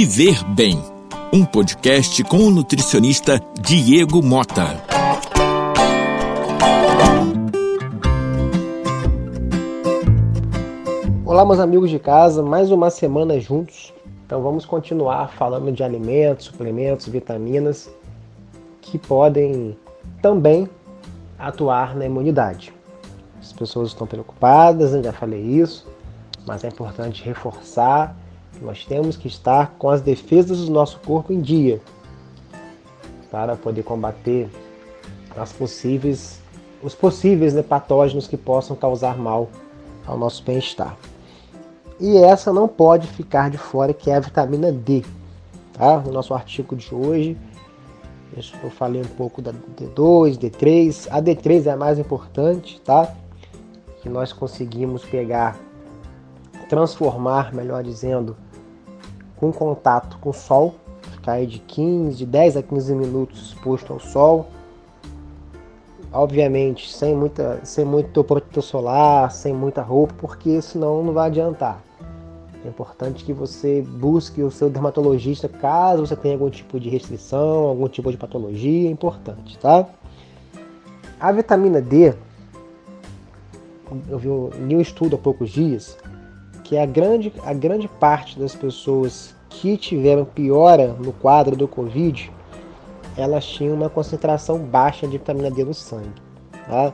Viver Bem, um podcast com o nutricionista Diego Mota. Olá, meus amigos de casa, mais uma semana juntos. Então vamos continuar falando de alimentos, suplementos, vitaminas que podem também atuar na imunidade. As pessoas estão preocupadas, eu já falei isso, mas é importante reforçar nós temos que estar com as defesas do nosso corpo em dia para poder combater as possíveis, os possíveis né, patógenos que possam causar mal ao nosso bem-estar. E essa não pode ficar de fora, que é a vitamina D. Tá? No nosso artigo de hoje, eu falei um pouco da D2, D3. A D3 é a mais importante, tá? Que nós conseguimos pegar, transformar, melhor dizendo, com contato com o sol, ficar aí de 15, de 10 a 15 minutos exposto ao sol. Obviamente, sem muita, sem muito protetor solar, sem muita roupa, porque senão não vai adiantar. É importante que você busque o seu dermatologista caso você tenha algum tipo de restrição, algum tipo de patologia, é importante, tá? A vitamina D, eu vi um estudo há poucos dias que a grande, a grande parte das pessoas que tiveram piora no quadro do Covid, elas tinham uma concentração baixa de vitamina D no sangue. Tá?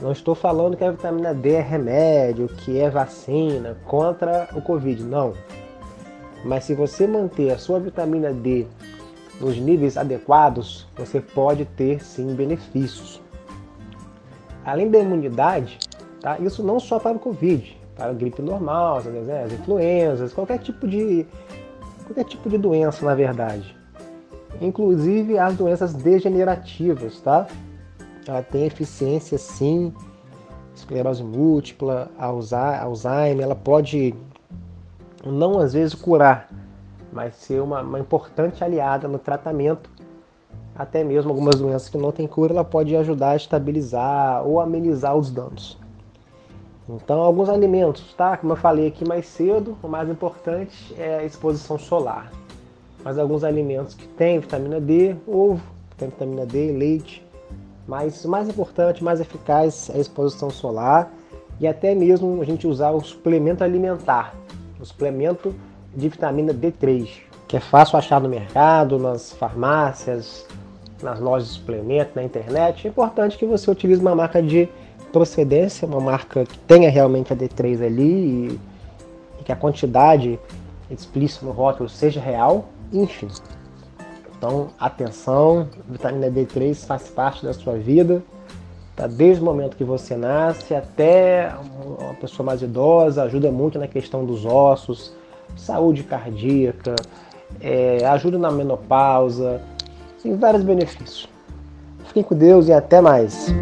Não estou falando que a vitamina D é remédio, que é vacina contra o Covid, não. Mas se você manter a sua vitamina D nos níveis adequados, você pode ter sim benefícios. Além da imunidade, tá? isso não só para o Covid, para a gripe normal, as influenzas, qualquer tipo de qualquer tipo de doença, na verdade. Inclusive as doenças degenerativas, tá? ela tem eficiência sim, esclerose múltipla, Alzheimer, ela pode não às vezes curar, mas ser uma, uma importante aliada no tratamento, até mesmo algumas doenças que não têm cura, ela pode ajudar a estabilizar ou amenizar os danos. Então, alguns alimentos, tá? Como eu falei aqui mais cedo, o mais importante é a exposição solar. Mas alguns alimentos que têm vitamina D, ovo, tem vitamina D, leite, mas o mais importante, mais eficaz é a exposição solar e até mesmo a gente usar o suplemento alimentar, o suplemento de vitamina D3, que é fácil achar no mercado, nas farmácias, nas lojas de suplemento, na internet. É importante que você utilize uma marca de procedência, uma marca que tenha realmente a D3 ali e, e que a quantidade explícita no rótulo seja real, enfim. Então, atenção, vitamina D3 faz parte da sua vida, tá? desde o momento que você nasce até uma pessoa mais idosa, ajuda muito na questão dos ossos, saúde cardíaca, é, ajuda na menopausa, tem vários benefícios. Fiquem com Deus e até mais.